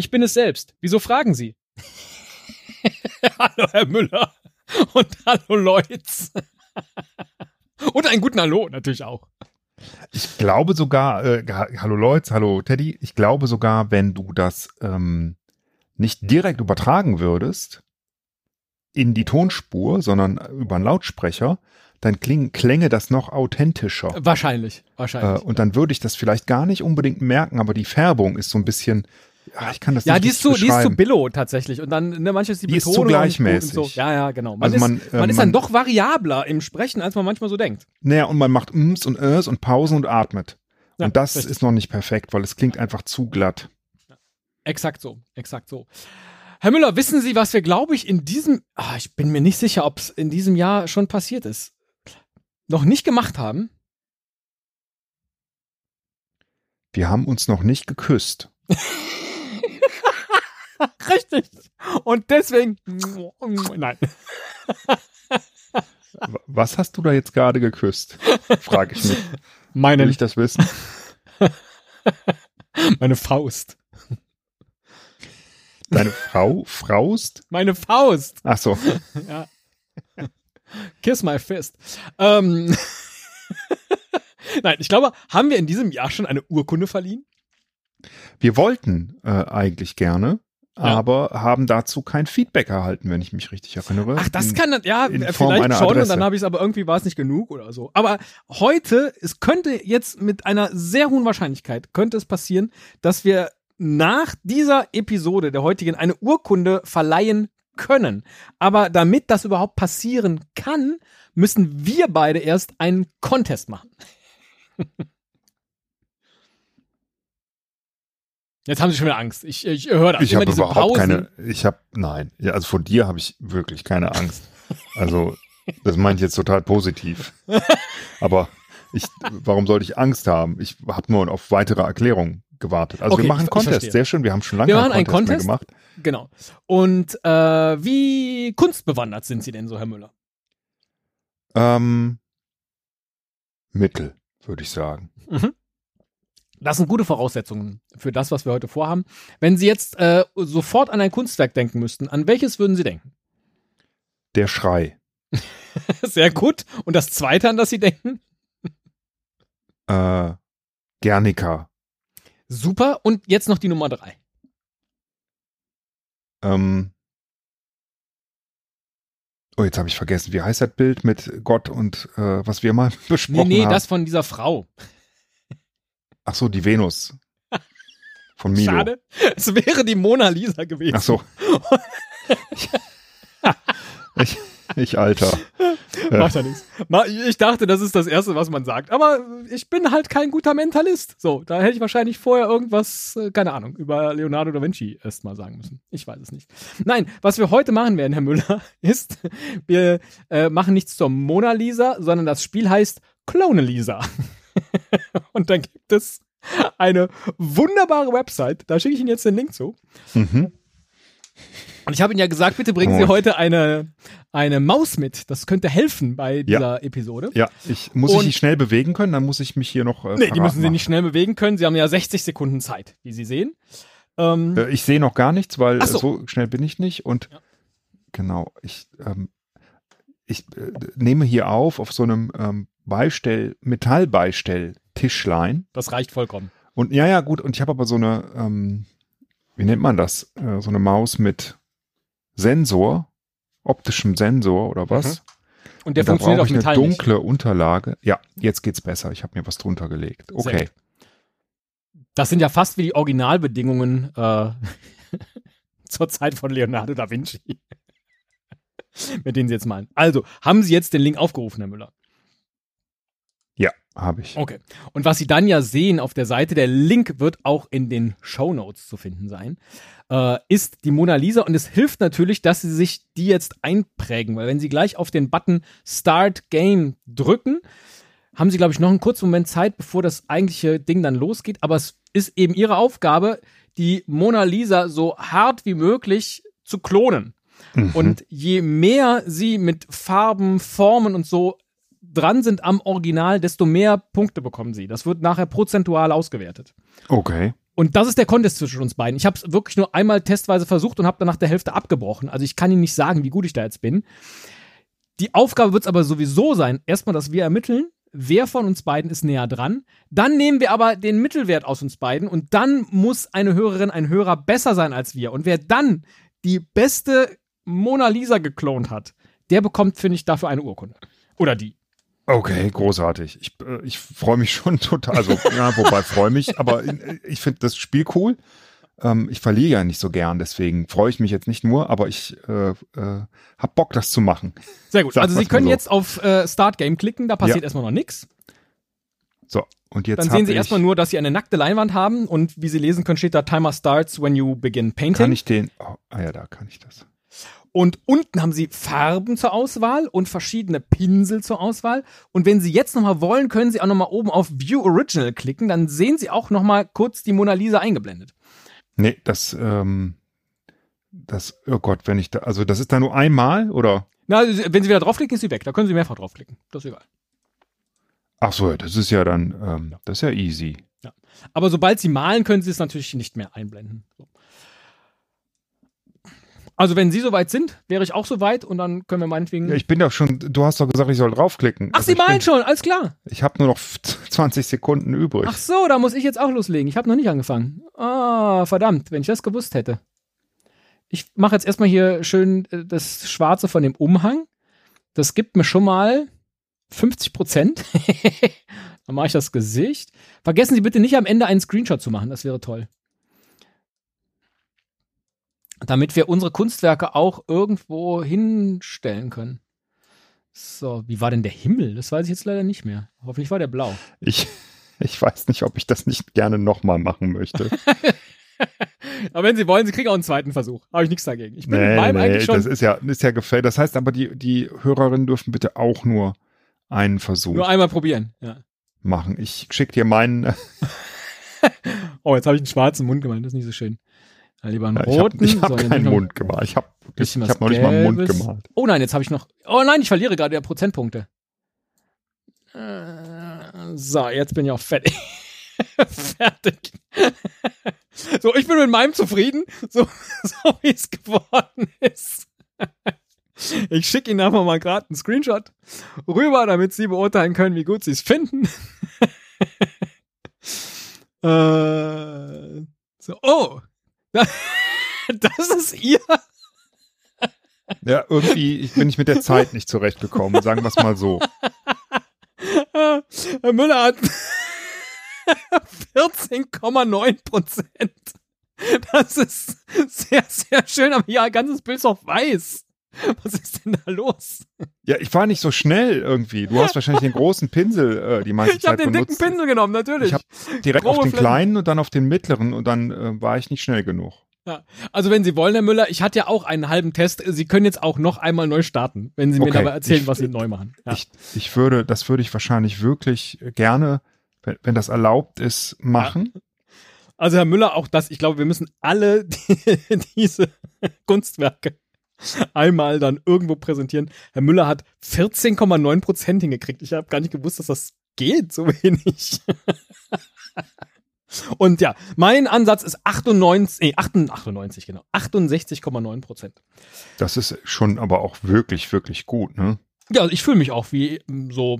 ich bin es selbst. Wieso fragen Sie? hallo, Herr Müller. Und hallo, Leutz. Und einen guten Hallo natürlich auch. Ich glaube sogar, äh, hallo Leutz, hallo Teddy, ich glaube sogar, wenn du das ähm, nicht direkt übertragen würdest in die Tonspur, sondern über einen Lautsprecher, dann kling, klänge das noch authentischer. Wahrscheinlich, wahrscheinlich. Äh, und dann würde ich das vielleicht gar nicht unbedingt merken, aber die Färbung ist so ein bisschen, ja, ich kann das ja, nicht die ist, so, die ist so Billo tatsächlich. Und dann, ne, manches ist die, Die ist Betonung zu gleichmäßig. So. Ja, ja, genau. Man Also ist, man, man, äh, ist man- dann doch variabler im Sprechen, als man manchmal so denkt. Naja, und man macht Ms und Ös und Pausen und atmet. Ja, und das richtig. ist noch nicht perfekt, weil es klingt einfach zu glatt. Exakt so, exakt so. Herr Müller, wissen Sie, was wir, glaube ich, in diesem, ah, ich bin mir nicht sicher, ob es in diesem Jahr schon passiert ist, noch nicht gemacht haben? Wir haben uns noch nicht geküsst. Richtig. Und deswegen, nein. Was hast du da jetzt gerade geküsst? Frage ich mich. Meine, Will ich das wissen? meine Faust. Deine Frau, Fraust? Meine Faust. Ach so. Ja. Kiss my fist. Ähm. Nein, ich glaube, haben wir in diesem Jahr schon eine Urkunde verliehen? Wir wollten äh, eigentlich gerne, Ja. aber haben dazu kein Feedback erhalten, wenn ich mich richtig erinnere. Ach, das In- kann dann, ja, in äh, Form vielleicht einer schon Adresse. und dann habe ich es aber irgendwie war es nicht genug oder so. Aber heute, es könnte jetzt mit einer sehr hohen Wahrscheinlichkeit, könnte es passieren, dass wir nach dieser Episode der heutigen eine Urkunde verleihen können. Aber damit das überhaupt passieren kann, müssen wir beide erst einen Contest machen. Jetzt haben Sie schon wieder Angst. Ich, ich höre das. Ich habe überhaupt Pausen. keine, ich habe, nein, ja, also vor dir habe ich wirklich keine Angst. Also, das meine ich jetzt total positiv. Aber ich, warum sollte ich Angst haben? Ich habe nur auf weitere Erklärungen gewartet. Also Okay, wir machen einen Contest, sehr schön. Wir haben schon lange Wir machen einen Contest mehr Contest. gemacht. Genau. Und äh, wie kunstbewandert sind Sie denn so, Herr Müller? Ähm, Mittel, würde ich sagen. Das sind gute Voraussetzungen für das, was wir heute vorhaben. Wenn Sie jetzt äh, sofort an ein Kunstwerk denken müssten, an welches würden Sie denken? Der Schrei. Sehr gut. Und das zweite, an das Sie denken? Äh, Guernica. Super. Und jetzt noch die Nummer drei. Ähm, oh, jetzt habe ich vergessen, wie heißt das Bild mit Gott und äh, was wir mal Nee, besprochen nee, haben? das von dieser Frau. Ach so, die Venus. Von Milo. Schade. Es wäre die Mona Lisa gewesen. Ach so. ich, ich, Alter. Macht ja nichts. Ich dachte, das ist das Erste, was man sagt. Aber ich bin halt kein guter Mentalist. So, da hätte ich wahrscheinlich vorher irgendwas, äh, keine Ahnung, über Leonardo da Vinci erst mal sagen müssen. Ich weiß es nicht. Nein, was wir heute machen werden, Herr Müller, ist, wir äh, machen nichts zur Mona Lisa, sondern das Spiel heißt Clone Lisa. Und dann gibt es eine wunderbare Website. Da schicke ich Ihnen jetzt den Link zu. Mhm. Und ich habe Ihnen ja gesagt, bitte bringen Sie heute eine, eine Maus mit. Das könnte helfen bei dieser Episode. Ja, ich muss Und- ich die schnell bewegen können, dann muss ich mich hier noch. Äh, Nee, die müssen Sie machen. nicht schnell bewegen können. Sie haben ja 60 Sekunden Zeit, wie Sie sehen. Ähm, Äh, ich sehe noch gar nichts, weil so. so. schnell bin ich nicht. Und Ja. genau, ich, ähm, ich äh, nehme hier auf auf so einem ähm, Beistell, Metallbeistell-Tischlein. das reicht vollkommen. Und ja, ja, gut, und ich habe aber so eine, ähm, wie nennt man das? Äh, so eine Maus mit Sensor, optischem Sensor oder was? Und der Und da funktioniert brauche auf ich Metall eine nicht. dunkle Unterlage. Ja, jetzt geht's besser. Ich habe mir was drunter gelegt. Okay. Das sind ja fast wie die Originalbedingungen äh, zur Zeit von Leonardo da Vinci. Mit denen Sie jetzt malen. Also, haben Sie jetzt den Link aufgerufen, Herr Müller? Habe ich. Okay. Und was Sie dann ja sehen auf der Seite, der Link wird auch in den Show Notes zu finden sein, äh, ist die Mona Lisa. Und es hilft natürlich, dass Sie sich die jetzt einprägen, weil wenn Sie gleich auf den Button Start Game drücken, haben Sie, glaube ich, noch einen kurzen Moment Zeit, bevor das eigentliche Ding dann losgeht. Aber es ist eben Ihre Aufgabe, die Mona Lisa so hart wie möglich zu klonen. Mhm. Und je mehr sie mit Farben, Formen und so dran sind am Original, desto mehr Punkte bekommen sie. Das wird nachher prozentual ausgewertet. Okay. Und das ist der Contest zwischen uns beiden. Ich habe es wirklich nur einmal testweise versucht und habe dann nach der Hälfte abgebrochen. Also ich kann Ihnen nicht sagen, wie gut ich da jetzt bin. Die Aufgabe wird es aber sowieso sein, erstmal, dass wir ermitteln, wer von uns beiden ist näher dran. Dann nehmen wir aber den Mittelwert aus uns beiden und dann muss eine Hörerin, ein Hörer besser sein als wir. Und wer dann die beste Mona Lisa geklont hat, der bekommt, finde ich, dafür eine Urkunde. Oder die. Okay, großartig. Ich, äh, ich freue mich schon total. Also, ja, wobei freue mich, aber äh, ich finde das Spiel cool. Ähm, ich verliere ja nicht so gern, deswegen freue ich mich jetzt nicht nur, aber ich äh, äh, habe Bock, das zu machen. Sehr gut. Sag also Sie können so. jetzt auf äh, Start Game klicken, da passiert Ja. erstmal noch nichts. So, und jetzt Dann sehen Sie erstmal nur, dass Sie eine nackte Leinwand haben und wie Sie lesen können, steht da Timer starts when you begin painting. Kann ich den. Oh, ah ja, da kann ich das. Und unten haben Sie Farben zur Auswahl und verschiedene Pinsel zur Auswahl. Und wenn Sie jetzt nochmal wollen, können Sie auch nochmal oben auf View Original klicken. Dann sehen Sie auch nochmal kurz die Mona Lisa eingeblendet. Nee, das, ähm, das, oh Gott, wenn ich da, also das ist da nur einmal oder? Na, wenn Sie wieder draufklicken, ist sie weg. Da können Sie mehrfach draufklicken. Das ist egal. Ach so, das ist ja dann, ähm, das ist ja easy. Aber sobald Sie malen, können Sie es natürlich nicht mehr einblenden. So. Also wenn Sie soweit sind, wäre ich auch soweit und dann können wir meinetwegen. Ja, ich bin doch schon, du hast doch gesagt, ich soll draufklicken. Ach, Also Sie malen bin, schon, alles klar. Ich habe nur noch 20 Sekunden übrig. Ach so, da muss ich jetzt auch loslegen. Ich habe noch nicht angefangen. Ah, verdammt, wenn ich das gewusst hätte. Ich mache jetzt erstmal hier schön äh, das Schwarze von dem Umhang. Das gibt mir schon mal 50 Prozent. Dann mache ich das Gesicht. Vergessen Sie bitte nicht am Ende einen Screenshot zu machen. Das wäre toll. Damit wir unsere Kunstwerke auch irgendwo hinstellen können. So, wie war denn der Himmel? Das weiß ich jetzt leider nicht mehr. Hoffentlich war der blau. Ich, ich weiß nicht, ob ich das nicht gerne nochmal machen möchte. Aber wenn Sie wollen, Sie kriegen auch einen zweiten Versuch. Habe ich nichts dagegen. Ich bin nee, meinem nee, eigentlich schon. das ist ja, ist ja gefällt. Das heißt aber, die, die Hörerinnen dürfen bitte auch nur einen Versuch Nur einmal probieren. Ja. machen. Ich schicke dir meinen, Oh, jetzt habe ich einen schwarzen Mund gemeint. Das ist nicht so schön. Lieber einen Ja, ich habe roten. hab So, keinen noch- Mund gemalt. Ich habe ich, ich hab noch nicht mal einen Mund gemalt. Oh nein, jetzt habe ich noch. Oh nein, ich verliere gerade ja Prozentpunkte. Äh, So, jetzt bin ich auch fertig. fertig. so, ich bin mit meinem zufrieden, so, so wie es geworden ist. Ich schicke Ihnen einfach mal gerade einen Screenshot rüber, damit Sie beurteilen können, wie gut Sie es finden. äh, so, oh. Das ist ihr. Ja, irgendwie bin ich mit der Zeit nicht zurechtgekommen, sagen wir es mal so. Herr Müller hat 14,9 Prozent. Das ist sehr, sehr schön, aber ja, ganzes Bild ist auch weiß. Was ist denn da los? Ja, ich war nicht so schnell irgendwie. Du hast wahrscheinlich den großen Pinsel äh, die meiste Ich habe Zeit den dicken benutzt. Pinsel genommen, natürlich. Ich habe direkt auf Grobe den Flächen. kleinen und dann auf den mittleren und dann äh, war ich nicht schnell genug. Ja. Also wenn Sie wollen, Herr Müller, ich hatte ja auch einen halben Test. Sie können jetzt auch noch einmal neu starten, wenn Sie mir Okay. dabei erzählen, Ich- was Sie neu machen. Ja. Ich, ich würde, das würde ich wahrscheinlich wirklich gerne, wenn, wenn das erlaubt ist, machen. Also Herr Müller, auch das, ich glaube, wir müssen alle die, diese Kunstwerke einmal dann irgendwo präsentieren. Herr Müller hat 14,9 Prozent hingekriegt. Ich habe gar nicht gewusst, dass das geht, so wenig. Und ja, mein Ansatz ist 98, nee, 98, genau, 68,9 Prozent. Das ist schon aber auch wirklich, wirklich gut, ne? Ja, ich fühle mich auch wie mm, so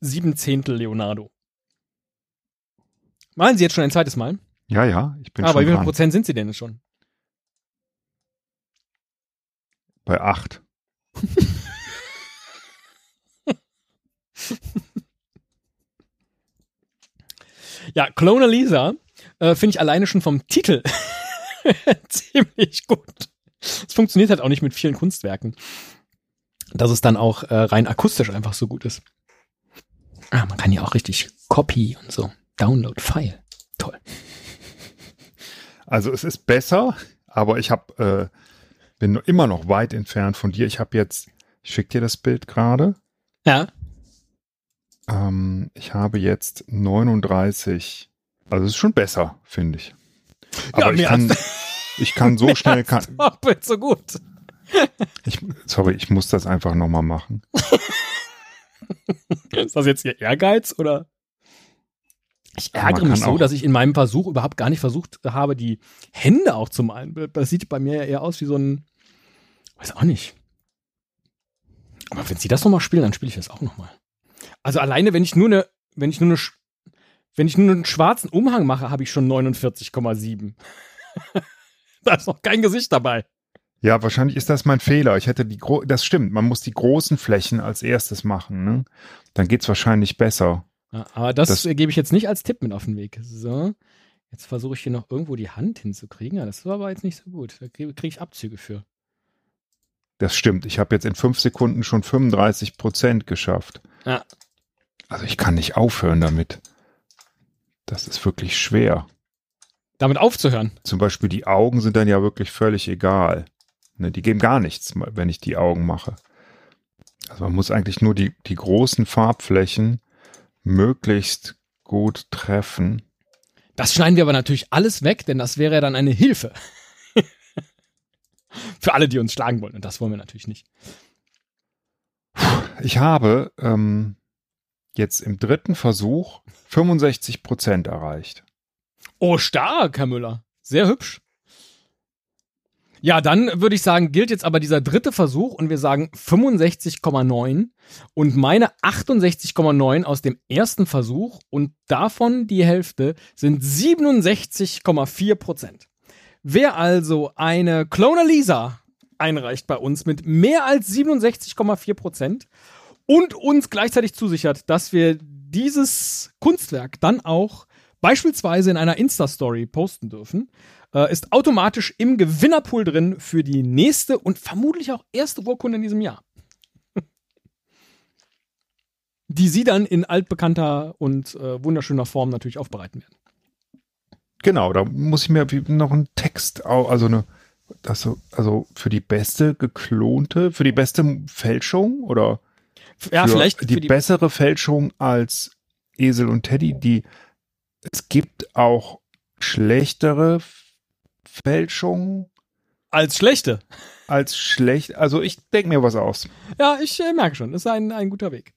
sieben Zehntel Leonardo. Malen Sie jetzt schon ein zweites Mal? Ja, ja, ich bin Aber wie schon viel dran. Prozent sind Sie denn jetzt schon? Bei acht. Ja, Clone Lisa äh, finde ich alleine schon vom Titel ziemlich gut. Es funktioniert halt auch nicht mit vielen Kunstwerken. Dass es dann auch äh, rein akustisch einfach so gut ist. Ah, man kann ja auch richtig Copy und so. Download File. Toll. Also es ist besser, aber ich habe, äh, bin immer noch weit entfernt von dir. Ich habe jetzt, ich schicke dir das Bild gerade. Ja. Ähm, ich habe jetzt 39. Also es ist schon besser, finde ich. Ja, Aber ich mehr kann, ich kann so schnell, kann, Doppelt so gut. ich, sorry, ich muss das einfach nochmal machen. Ist das jetzt Ihr Ehrgeiz oder? Ich ärgere mich so, dass ich in meinem Versuch überhaupt gar nicht versucht habe, die Hände auch zu malen. Das sieht bei mir ja eher aus wie so ein, weiß auch nicht. Aber wenn sie das nochmal spielen, dann spiele ich das auch nochmal. Also alleine, wenn ich nur eine, wenn ich nur eine, wenn ich nur einen schwarzen Umhang mache, habe ich schon 49,7. da ist noch kein Gesicht dabei. Ja, wahrscheinlich ist das mein Fehler. Ich hätte die das stimmt, man muss die großen Flächen als erstes machen, ne? Dann geht's wahrscheinlich besser. Ja, aber das, das gebe ich jetzt nicht als Tipp mit auf den Weg. So. Jetzt versuche ich hier noch irgendwo die Hand hinzukriegen. Ja, das war aber jetzt nicht so gut. Da kriege krieg ich Abzüge für. Das stimmt. Ich habe jetzt in fünf Sekunden schon 35 Prozent geschafft. Ja. Also ich kann nicht aufhören damit. Das ist wirklich schwer. Damit aufzuhören? Zum Beispiel die Augen sind dann ja wirklich völlig egal. Ne, die geben gar nichts, wenn ich die Augen mache. Also man muss eigentlich nur die, die großen Farbflächen möglichst gut treffen. Das schneiden wir aber natürlich alles weg, denn das wäre ja dann eine Hilfe. Für alle, die uns schlagen wollen. Und das wollen wir natürlich nicht. Ich habe ähm, jetzt im dritten Versuch 65 Prozent erreicht. Oh, stark, Herr Müller. Sehr hübsch. Ja, dann würde ich sagen, gilt jetzt aber dieser dritte Versuch und wir sagen 65,9 und meine 68,9 aus dem ersten Versuch und davon die Hälfte sind 67,4 Prozent. Wer also eine Clona Lisa einreicht bei uns mit mehr als 67,4 Prozent und uns gleichzeitig zusichert, dass wir dieses Kunstwerk dann auch beispielsweise in einer Insta-Story posten dürfen, äh, ist automatisch im Gewinnerpool drin für die nächste und vermutlich auch erste Urkunde in diesem Jahr. die sie dann in altbekannter und äh, wunderschöner Form natürlich aufbereiten werden. Genau, da muss ich mir noch einen Text, also eine, das, also für die beste geklonte, für die beste Fälschung oder ja, vielleicht die, die bessere Fälschung als Esel und Teddy, die es gibt auch schlechtere Fälschungen. Als schlechte. Als schlecht. Also ich denke mir was aus. Ja, ich äh, merke schon. Das ist ein, ein guter Weg.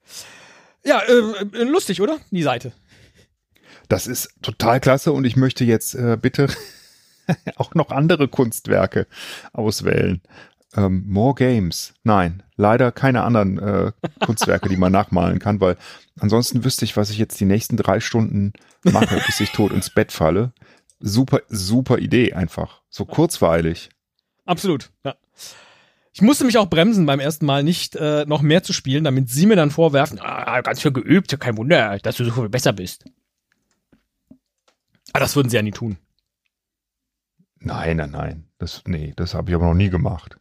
Ja, äh, äh, lustig, oder? Die Seite. Das ist total klasse und ich möchte jetzt äh, bitte auch noch andere Kunstwerke auswählen. Ähm, more Games. Nein, leider keine anderen äh, Kunstwerke, die man nachmalen kann, weil ansonsten wüsste ich, was ich jetzt die nächsten drei Stunden mache, bis ich tot ins Bett falle. Super, super Idee einfach. So kurzweilig. Absolut, ja. Ich musste mich auch bremsen beim ersten Mal nicht äh, noch mehr zu spielen, damit sie mir dann vorwerfen, ah, ganz viel geübt, kein Wunder, dass du so viel besser bist. Aber das würden sie ja nie tun. Nein, nein, nein. Das, nee, das habe ich aber noch nie gemacht.